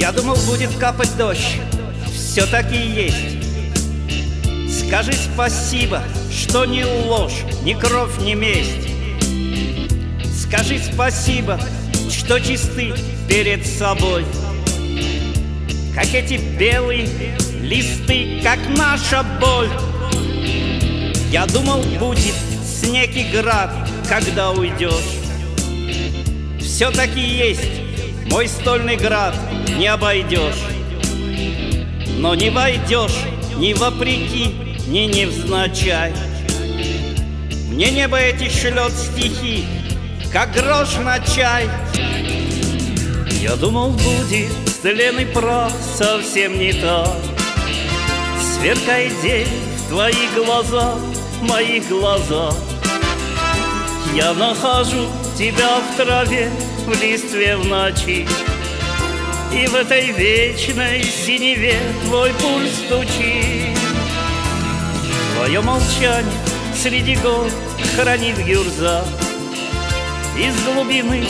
Я думал, будет капать дождь, все таки есть. Скажи спасибо, что ни ложь, ни кровь, ни месть. Скажи спасибо, что чисты перед собой. Как эти белые листы, как наша боль. Я думал, будет снег и град, когда уйдешь. Все-таки есть мой стольный град не обойдешь. Но не войдешь ни вопреки, ни невзначай Мне небо эти шлет стихи, как грош на чай. Я думал, будет тлен прах совсем не так. Сверкай день в твоих глазах, моих глазах. Я нахожу тебя в траве в листве в ночи. И в этой вечной синеве твой пульс стучит Твое молчание среди гор хранит гюрза. Из глубины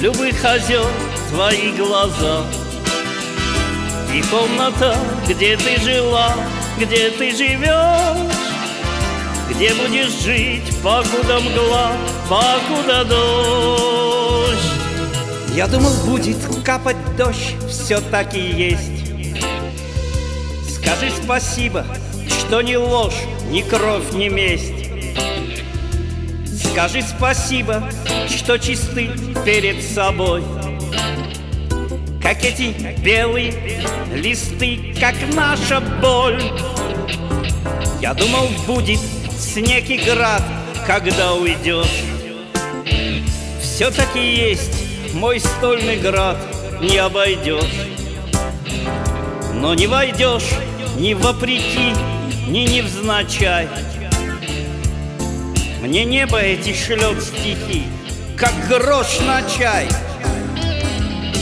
любых озер твои глаза. И комната, где ты жила, где ты живешь Где будешь жить, покуда мгла, покуда дождь. Я думал, будет капать дождь, все так и есть. Скажи спасибо, что ни ложь, ни кровь, ни месть. Скажи спасибо, что чисты перед собой. Как эти белые листы, как наша боль. Я думал, будет снег и град, когда уйдешь. Все-таки есть мой стольный град не обойдешь. Но не войдешь ни вопреки, ни невзначай. Мне небо эти шлет стихи, как грош на чай.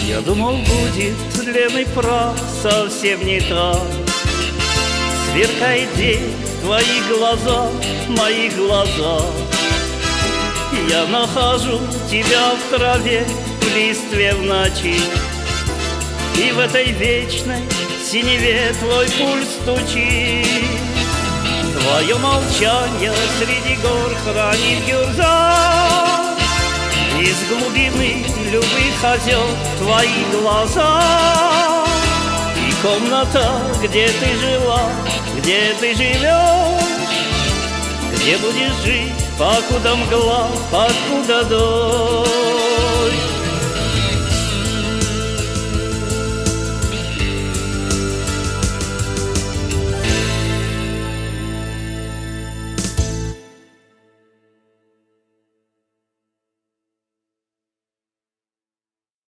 Я думал, будет длинный прах совсем не так. Сверкает день твои глаза, мои глаза Я нахожу тебя в траве в листве в ночи. И в этой вечной синеве твой пульс стучит Твое молчание среди гор хранит гюрза. Из глубины любых озер твои глаза. И комната, где ты жила, где ты живешь. Где будешь жить, покуда мгла, покуда дождь